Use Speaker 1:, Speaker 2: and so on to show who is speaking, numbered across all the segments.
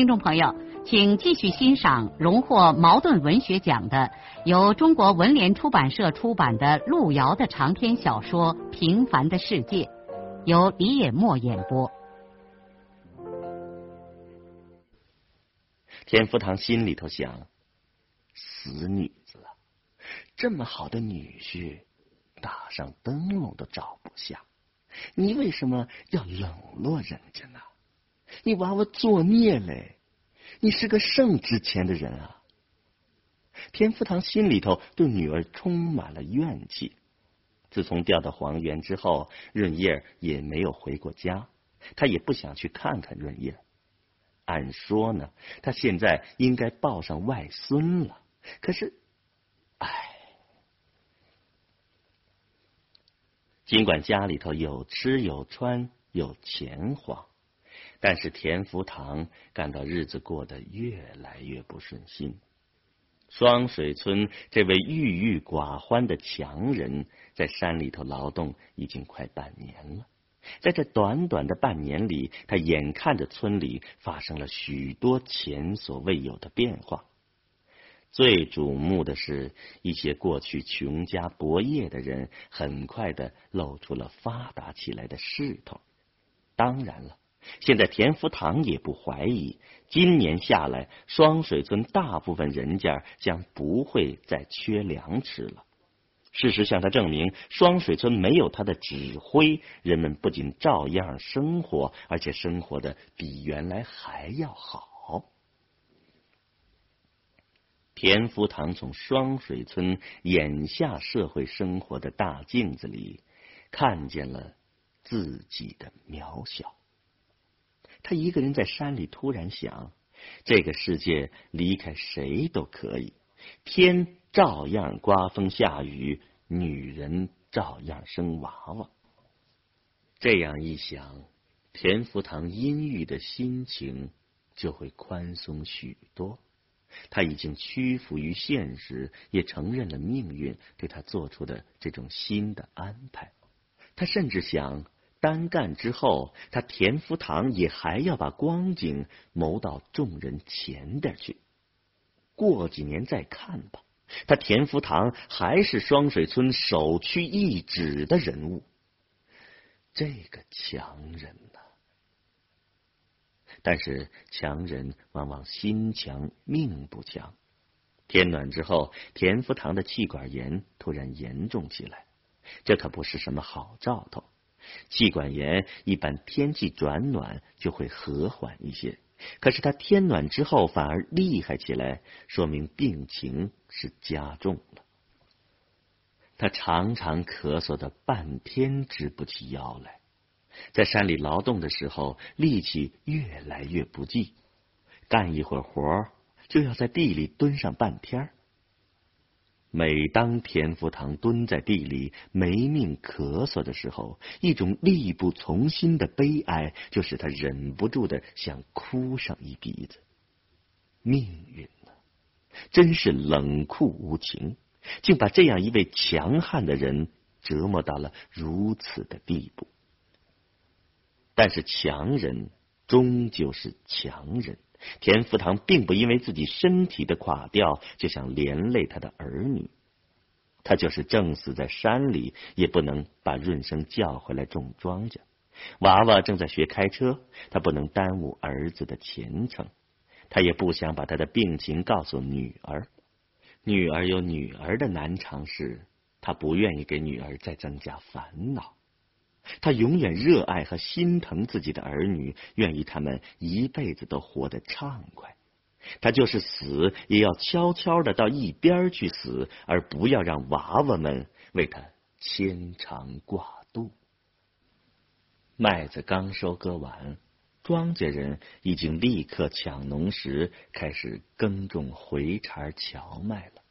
Speaker 1: 听众朋友，请继续欣赏荣获茅盾文学奖的、由中国文联出版社出版的路遥的长篇小说《平凡的世界》，由李野墨演播。
Speaker 2: 田福堂心里头想：死女子啊，这么好的女婿，打上灯笼都照不下，你为什么要冷落人家呢？你娃娃作孽嘞！你是个圣之前的人啊！田福堂心里头对女儿充满了怨气。自从调到黄原之后，润叶也没有回过家，他也不想去看看润叶。按说呢，他现在应该抱上外孙了。可是，唉，尽管家里头有吃有穿有钱花。但是田福堂感到日子过得越来越不顺心。双水村这位郁郁寡欢的强人，在山里头劳动已经快半年了。在这短短的半年里，他眼看着村里发生了许多前所未有的变化。最瞩目的是一些过去穷家薄业的人，很快的露出了发达起来的势头。当然了。现在田福堂也不怀疑，今年下来，双水村大部分人家将不会再缺粮吃了。事实向他证明，双水村没有他的指挥，人们不仅照样生活，而且生活的比原来还要好。田福堂从双水村眼下社会生活的大镜子里，看见了自己的渺小。他一个人在山里，突然想：这个世界离开谁都可以，天照样刮风下雨，女人照样生娃娃。这样一想，田福堂阴郁的心情就会宽松许多。他已经屈服于现实，也承认了命运对他做出的这种新的安排。他甚至想。单干之后，他田福堂也还要把光景谋到众人前边去。过几年再看吧，他田福堂还是双水村首屈一指的人物。这个强人呐，但是强人往往心强命不强。天暖之后，田福堂的气管炎突然严重起来，这可不是什么好兆头。气管炎一般天气转暖就会和缓一些，可是他天暖之后反而厉害起来，说明病情是加重了。他常常咳嗽的半天直不起腰来，在山里劳动的时候力气越来越不济，干一会儿活就要在地里蹲上半天。每当田福堂蹲在地里没命咳嗽的时候，一种力不从心的悲哀就使他忍不住的想哭上一鼻子。命运呢，真是冷酷无情，竟把这样一位强悍的人折磨到了如此的地步。但是强人终究是强人。田福堂并不因为自己身体的垮掉就想连累他的儿女，他就是正死在山里，也不能把润生叫回来种庄稼。娃娃正在学开车，他不能耽误儿子的前程。他也不想把他的病情告诉女儿，女儿有女儿的难尝事，他不愿意给女儿再增加烦恼。他永远热爱和心疼自己的儿女，愿意他们一辈子都活得畅快。他就是死，也要悄悄的到一边去死，而不要让娃娃们为他牵肠挂肚。麦子刚收割完，庄稼人已经立刻抢农时，开始耕种回茬荞麦了。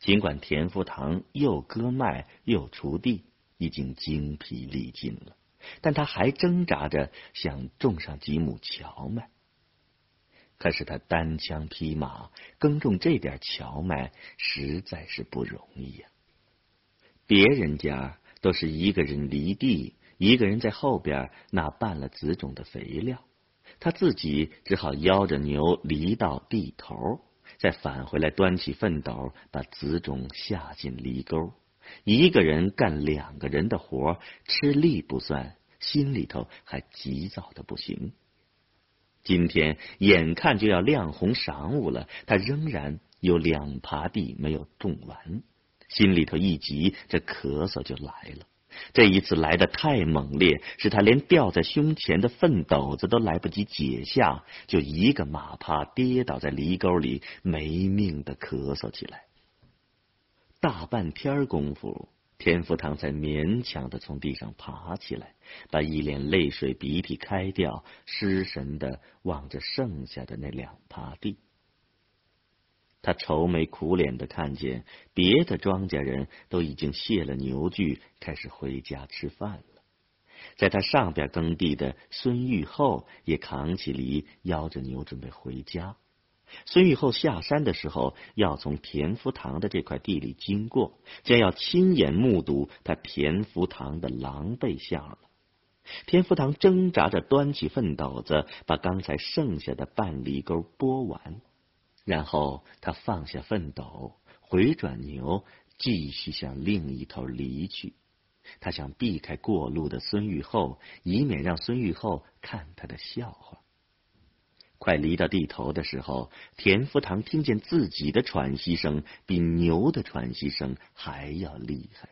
Speaker 2: 尽管田福堂又割麦又锄地，已经精疲力尽了，但他还挣扎着想种上几亩荞麦。可是他单枪匹马耕种这点荞麦，实在是不容易呀。别人家都是一个人犁地。一个人在后边那拌了子种的肥料，他自己只好邀着牛犁到地头，再返回来端起粪斗，把子种下进犁沟。一个人干两个人的活，吃力不算，心里头还急躁的不行。今天眼看就要亮红晌午了，他仍然有两耙地没有种完，心里头一急，这咳嗽就来了。这一次来的太猛烈，使他连吊在胸前的粪斗子都来不及解下，就一个马趴跌倒在犁沟里，没命的咳嗽起来。大半天功夫，田福堂才勉强的从地上爬起来，把一脸泪水鼻涕开掉，失神的望着剩下的那两耙地。他愁眉苦脸的看见别的庄稼人都已经卸了牛具，开始回家吃饭了。在他上边耕地的孙玉厚也扛起犁，邀着牛准备回家。孙玉厚下山的时候，要从田福堂的这块地里经过，将要亲眼目睹他田福堂的狼狈相了。田福堂挣扎着端起粪斗子，把刚才剩下的半犁沟拨完。然后他放下粪斗，回转牛，继续向另一头离去。他想避开过路的孙玉厚，以免让孙玉厚看他的笑话。快离到地头的时候，田福堂听见自己的喘息声比牛的喘息声还要厉害。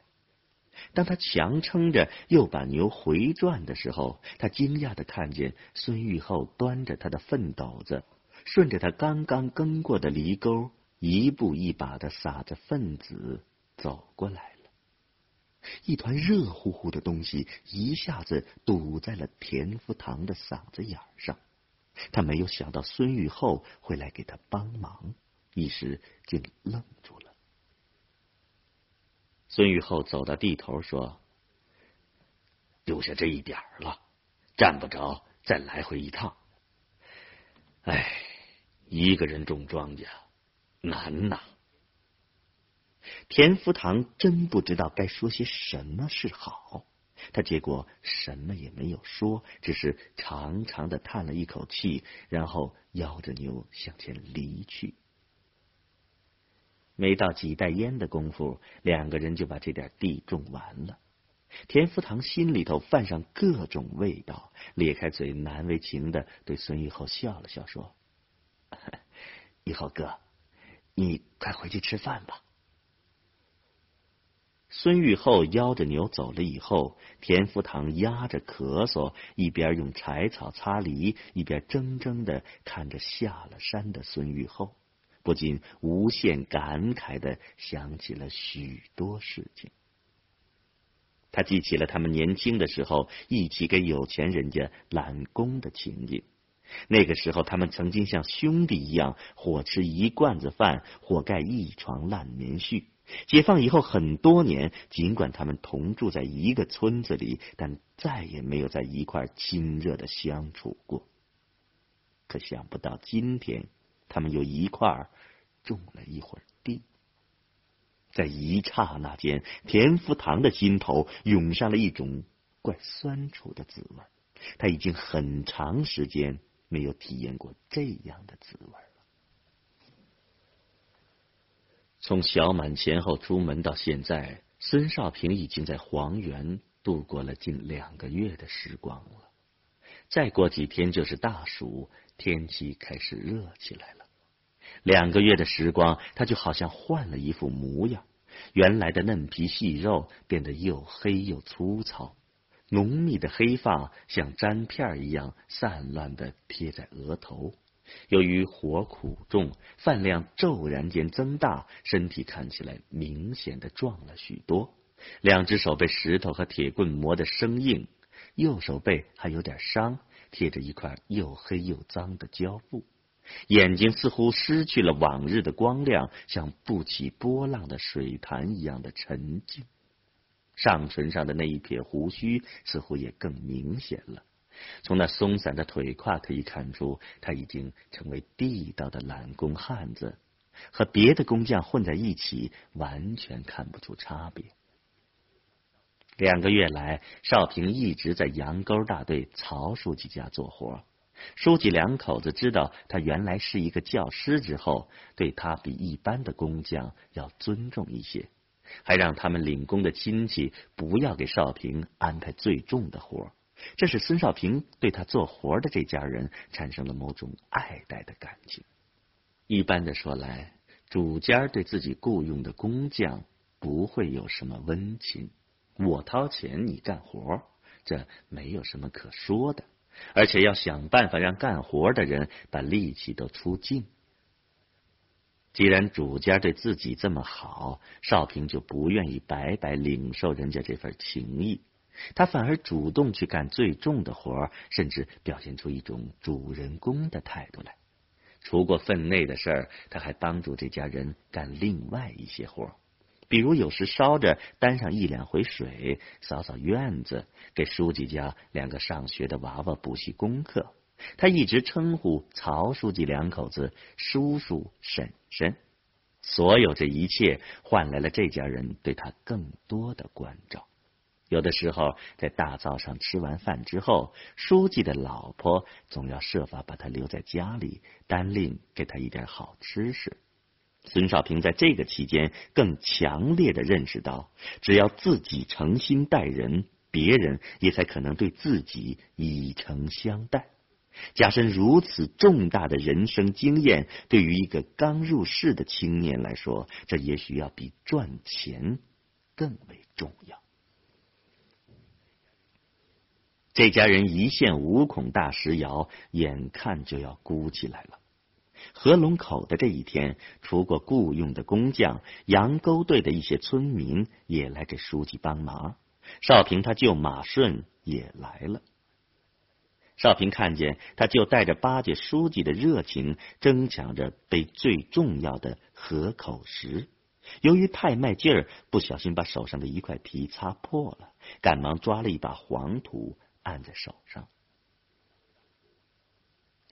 Speaker 2: 当他强撑着又把牛回转的时候，他惊讶的看见孙玉厚端着他的粪斗子。顺着他刚刚耕过的犁沟，一步一把的撒着粪子走过来了。一团热乎乎的东西一下子堵在了田福堂的嗓子眼上。他没有想到孙玉厚会来给他帮忙，一时竟愣住了。孙玉厚走到地头说：“丢下这一点了，站不着，再来回一趟。哎。”一个人种庄稼难呐！田福堂真不知道该说些什么是好，他结果什么也没有说，只是长长的叹了一口气，然后摇着牛向前离去。没到几袋烟的功夫，两个人就把这点地种完了。田福堂心里头泛上各种味道，咧开嘴难为情的对孙玉厚笑了笑，说。玉厚哥，你快回去吃饭吧。孙玉厚邀着牛走了以后，田福堂压着咳嗽，一边用柴草擦犁，一边怔怔的看着下了山的孙玉厚，不禁无限感慨的想起了许多事情。他记起了他们年轻的时候一起给有钱人家揽工的情景。那个时候，他们曾经像兄弟一样，伙吃一罐子饭，或盖一床烂棉絮。解放以后很多年，尽管他们同住在一个村子里，但再也没有在一块亲热的相处过。可想不到今天，他们又一块种了一会儿地。在一刹那间，田福堂的心头涌上了一种怪酸楚的滋味。他已经很长时间。没有体验过这样的滋味了。从小满前后出门到现在，孙少平已经在黄原度过了近两个月的时光了。再过几天就是大暑，天气开始热起来了。两个月的时光，他就好像换了一副模样，原来的嫩皮细肉变得又黑又粗糙。浓密的黑发像粘片一样散乱的贴在额头，由于火苦重，饭量骤然间增大，身体看起来明显的壮了许多。两只手被石头和铁棍磨得生硬，右手背还有点伤，贴着一块又黑又脏的胶布，眼睛似乎失去了往日的光亮，像不起波浪的水潭一样的沉静。上唇上的那一撇胡须似乎也更明显了。从那松散的腿胯可以看出，他已经成为地道的懒工汉子，和别的工匠混在一起，完全看不出差别。两个月来，少平一直在杨沟大队曹书记家做活。书记两口子知道他原来是一个教师之后，对他比一般的工匠要尊重一些，还让他们领工的亲戚不要给少平安排最重的活。这使孙少平对他做活的这家人产生了某种爱戴的感情。一般的说来，主家对自己雇佣的工匠不会有什么温情。我掏钱，你干活，这没有什么可说的。而且要想办法让干活的人把力气都出尽。既然主家对自己这么好，少平就不愿意白白领受人家这份情谊，他反而主动去干最重的活，甚至表现出一种主人公的态度来。除过分内的事儿，他还帮助这家人干另外一些活。比如有时烧着担上一两回水，扫扫院子，给书记家两个上学的娃娃补习功课。他一直称呼曹书记两口子叔叔婶婶。所有这一切换来了这家人对他更多的关照。有的时候在大早上吃完饭之后，书记的老婆总要设法把他留在家里，单另给他一点好吃食。孙少平在这个期间更强烈的认识到，只要自己诚心待人，别人也才可能对自己以诚相待。加深如此重大的人生经验，对于一个刚入世的青年来说，这也许要比赚钱更为重要。这家人一线五孔大石窑，眼看就要箍起来了。合龙口的这一天，除过雇佣的工匠，杨沟队的一些村民也来给书记帮忙。少平他舅马顺也来了。少平看见他就带着巴结书记的热情，争抢着背最重要的河口石。由于太卖劲儿，不小心把手上的一块皮擦破了，赶忙抓了一把黄土按在手上。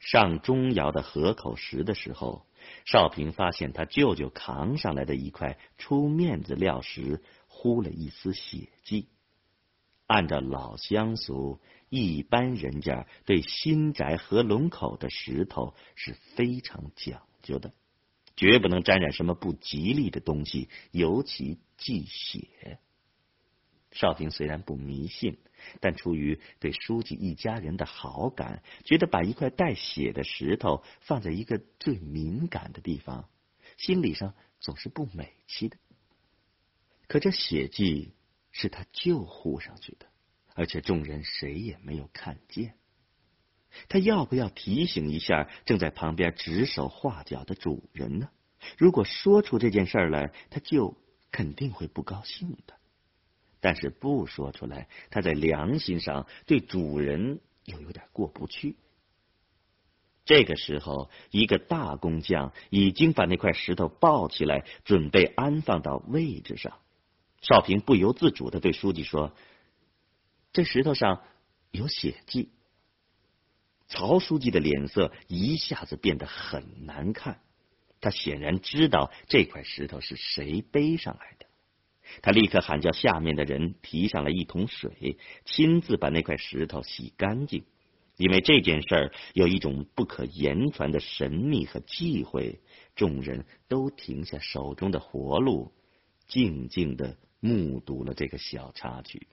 Speaker 2: 上钟窑的河口石的时候，少平发现他舅舅扛上来的一块出面子料石糊了一丝血迹。按照老乡俗，一般人家对新宅合龙口的石头是非常讲究的，绝不能沾染什么不吉利的东西，尤其忌血。少平虽然不迷信。但出于对书记一家人的好感，觉得把一块带血的石头放在一个最敏感的地方，心理上总是不美气的。可这血迹是他舅糊上去的，而且众人谁也没有看见。他要不要提醒一下正在旁边指手画脚的主人呢？如果说出这件事来，他舅肯定会不高兴的。但是不说出来，他在良心上对主人又有点过不去。这个时候，一个大工匠已经把那块石头抱起来，准备安放到位置上。少平不由自主的对书记说：“这石头上有血迹。”曹书记的脸色一下子变得很难看，他显然知道这块石头是谁背上来的。他立刻喊叫下面的人提上来一桶水，亲自把那块石头洗干净。因为这件事儿有一种不可言传的神秘和忌讳，众人都停下手中的活路，静静的目睹了这个小插曲。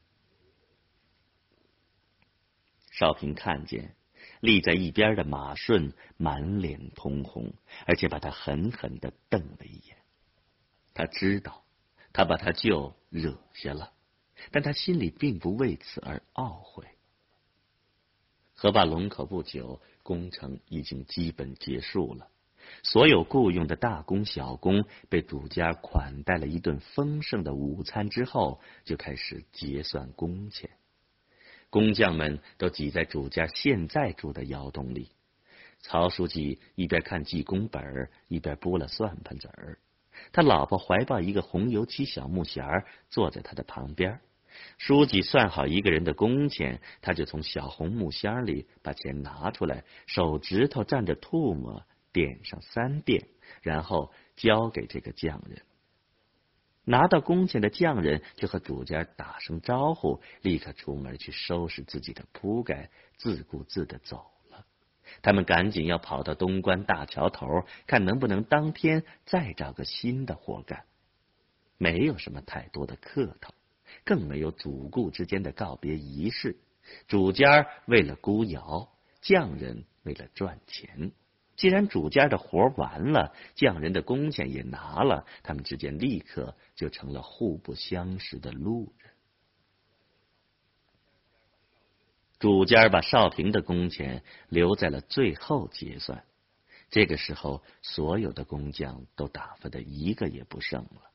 Speaker 2: 少平看见立在一边的马顺满脸通红，而且把他狠狠的瞪了一眼。他知道。他把他舅惹下了，但他心里并不为此而懊悔。河坝龙口不久，工程已经基本结束了，所有雇佣的大工小工被主家款待了一顿丰盛的午餐之后，就开始结算工钱。工匠们都挤在主家现在住的窑洞里。曹书记一边看记工本，一边剥了算盘子儿。他老婆怀抱一个红油漆小木匣，坐在他的旁边。书记算好一个人的工钱，他就从小红木箱里把钱拿出来，手指头蘸着唾沫点上三遍，然后交给这个匠人。拿到工钱的匠人就和主家打声招呼，立刻出门去收拾自己的铺盖，自顾自的走。他们赶紧要跑到东关大桥头，看能不能当天再找个新的活干。没有什么太多的客套。更没有主顾之间的告别仪式，主家为了孤窑，匠人为了赚钱。既然主家的活完了，匠人的工钱也拿了，他们之间立刻就成了互不相识的路人。主家把少平的工钱留在了最后结算，这个时候，所有的工匠都打发的一个也不剩了。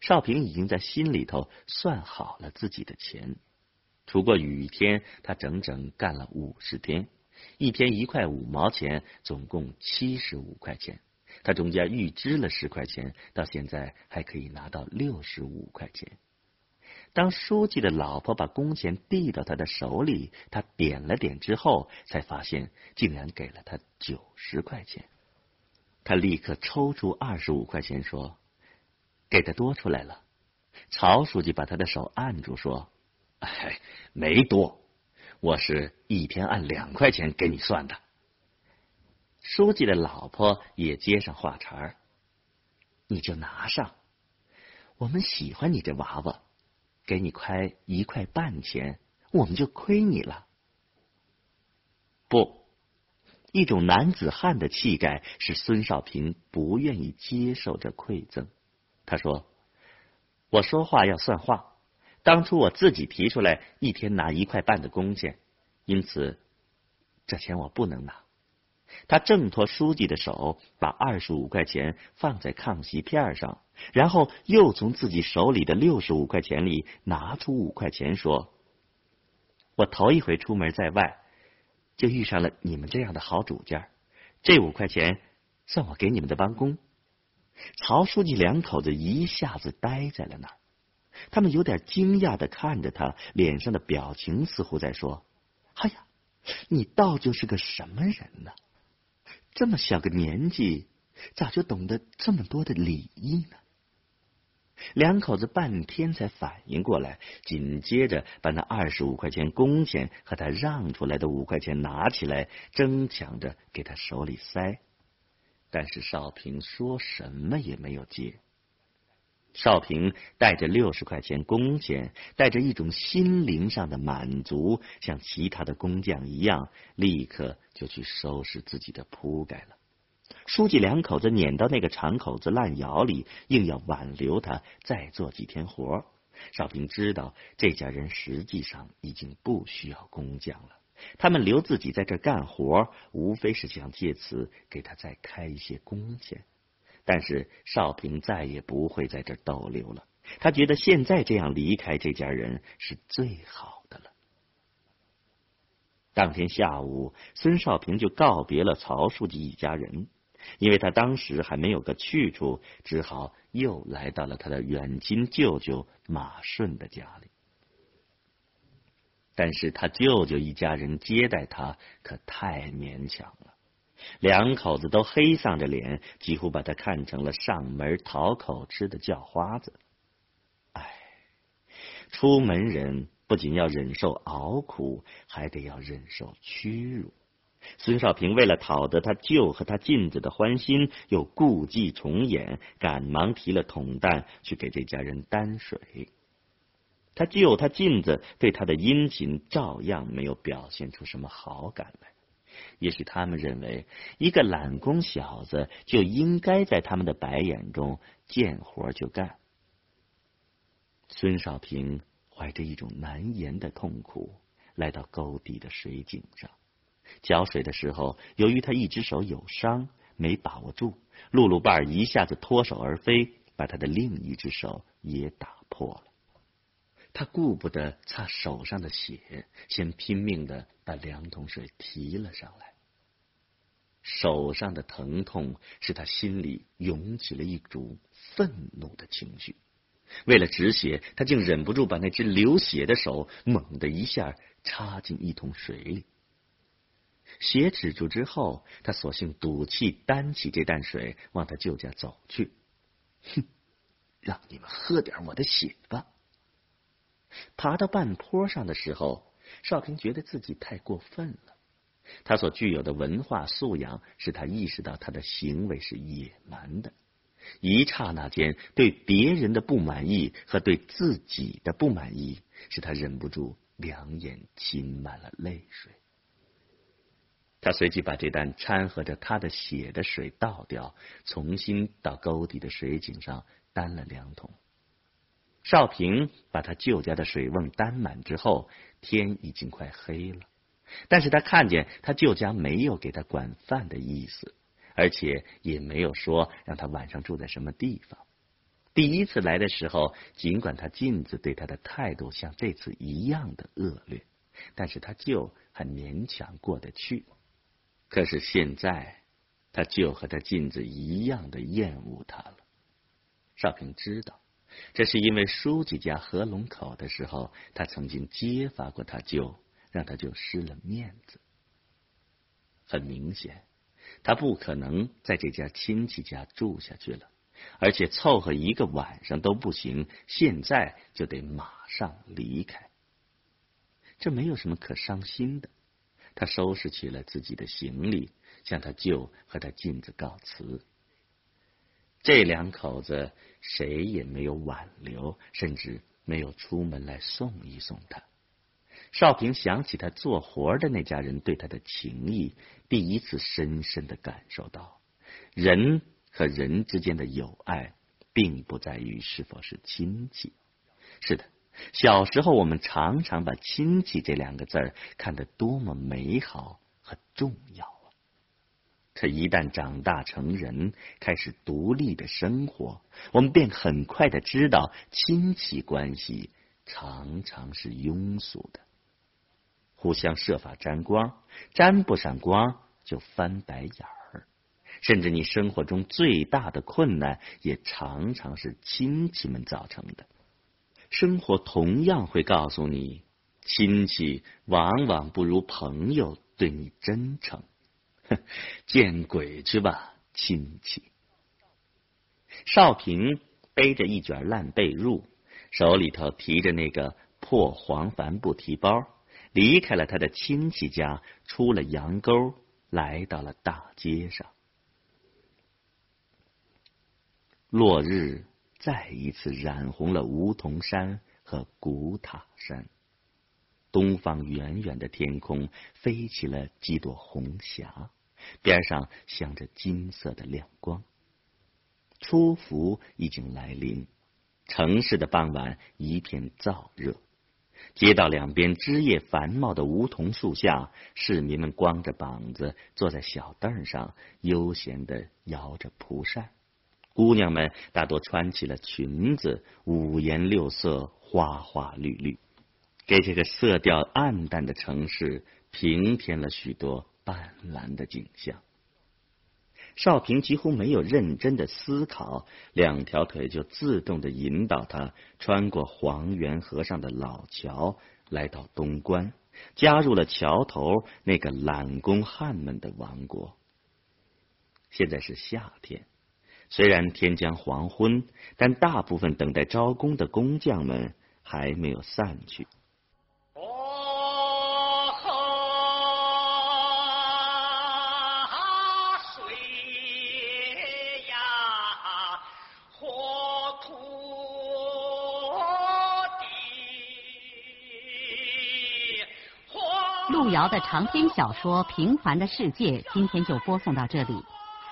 Speaker 2: 少平已经在心里头算好了自己的钱，除过雨天，他整整干了五十天，一天一块五毛钱，总共七十五块钱。他中间预支了十块钱，到现在还可以拿到六十五块钱。当书记的老婆把工钱递到他的手里，他点了点之后，才发现竟然给了他九十块钱。他立刻抽出二十五块钱说。给的多出来了，曹书记把他的手按住，说：“哎，没多，我是一天按两块钱给你算的。”书记的老婆也接上话茬儿：“你就拿上，我们喜欢你这娃娃，给你开一块半钱，我们就亏你了。”不，一种男子汉的气概使孙少平不愿意接受这馈赠。他说：“我说话要算话。当初我自己提出来一天拿一块半的工钱，因此这钱我不能拿。”他挣脱书记的手，把二十五块钱放在炕席片上，然后又从自己手里的六十五块钱里拿出五块钱，说：“我头一回出门在外，就遇上了你们这样的好主家，这五块钱算我给你们的帮工。”曹书记两口子一下子呆在了那儿，他们有点惊讶的看着他，脸上的表情似乎在说：“哎呀，你倒就是个什么人呢？这么小个年纪，咋就懂得这么多的礼仪呢？”两口子半天才反应过来，紧接着把那二十五块钱工钱和他让出来的五块钱拿起来，争抢着给他手里塞。但是少平说什么也没有接。少平带着六十块钱工钱，带着一种心灵上的满足，像其他的工匠一样，立刻就去收拾自己的铺盖了。书记两口子撵到那个长口子烂窑里，硬要挽留他再做几天活。少平知道这家人实际上已经不需要工匠了。他们留自己在这干活，无非是想借此给他再开一些工钱。但是少平再也不会在这逗留了，他觉得现在这样离开这家人是最好的了。当天下午，孙少平就告别了曹书记一家人，因为他当时还没有个去处，只好又来到了他的远亲舅舅马顺的家里。但是他舅舅一家人接待他可太勉强了，两口子都黑丧着脸，几乎把他看成了上门讨口吃的叫花子。唉，出门人不仅要忍受熬苦，还得要忍受屈辱。孙少平为了讨得他舅和他妗子的欢心，又故伎重演，赶忙提了桶担去给这家人担水。他舅他妗子对他的殷勤照样没有表现出什么好感来，也许他们认为一个懒工小子就应该在他们的白眼中见活就干。孙少平怀着一种难言的痛苦来到沟底的水井上搅水的时候，由于他一只手有伤没把握住，露露瓣一下子脱手而飞，把他的另一只手也打破了。他顾不得擦手上的血，先拼命的把两桶水提了上来。手上的疼痛使他心里涌起了一股愤怒的情绪。为了止血，他竟忍不住把那只流血的手猛地一下插进一桶水里。血止住之后，他索性赌气担起这担水往他舅家走去。哼，让你们喝点我的血吧。爬到半坡上的时候，少平觉得自己太过分了。他所具有的文化素养使他意识到他的行为是野蛮的。一刹那间，对别人的不满意和对自己的不满意，使他忍不住两眼噙满了泪水。他随即把这担掺和着他的血的水倒掉，重新到沟底的水井上担了两桶。少平把他舅家的水瓮担满之后，天已经快黑了，但是他看见他舅家没有给他管饭的意思。而且也没有说让他晚上住在什么地方。第一次来的时候，尽管他镜子对他的态度像这次一样的恶劣，但是他舅还勉强过得去。可是现在，他就和他镜子一样的厌恶他了。少平知道，这是因为书记家合龙口的时候，他曾经揭发过他舅，让他舅失了面子。很明显。他不可能在这家亲戚家住下去了，而且凑合一个晚上都不行，现在就得马上离开。这没有什么可伤心的。他收拾起了自己的行李，向他舅和他妗子告辞。这两口子谁也没有挽留，甚至没有出门来送一送他。少平想起他做活的那家人对他的情谊，第一次深深的感受到，人和人之间的友爱，并不在于是否是亲戚。是的，小时候我们常常把亲戚这两个字儿看得多么美好和重要啊！可一旦长大成人，开始独立的生活，我们便很快的知道，亲戚关系常常是庸俗的。互相设法沾光，沾不上光就翻白眼儿。甚至你生活中最大的困难，也常常是亲戚们造成的。生活同样会告诉你，亲戚往往不如朋友对你真诚。哼，见鬼去吧，亲戚！少平背着一卷烂被褥，手里头提着那个破黄帆布提包。离开了他的亲戚家，出了羊沟，来到了大街上。落日再一次染红了梧桐山和古塔山，东方远远的天空飞起了几朵红霞，边上镶着金色的亮光。初伏已经来临，城市的傍晚一片燥热。街道两边枝叶繁茂的梧桐树下，市民们光着膀子坐在小凳上，悠闲的摇着蒲扇。姑娘们大多穿起了裙子，五颜六色，花花绿绿，给这个色调暗淡的城市平添了许多斑斓的景象。少平几乎没有认真的思考，两条腿就自动的引导他穿过黄源河上的老桥，来到东关，加入了桥头那个揽工汉们的王国。现在是夏天，虽然天将黄昏，但大部分等待招工的工匠们还没有散去。
Speaker 1: 路遥的长篇小说《平凡的世界》今天就播送到这里。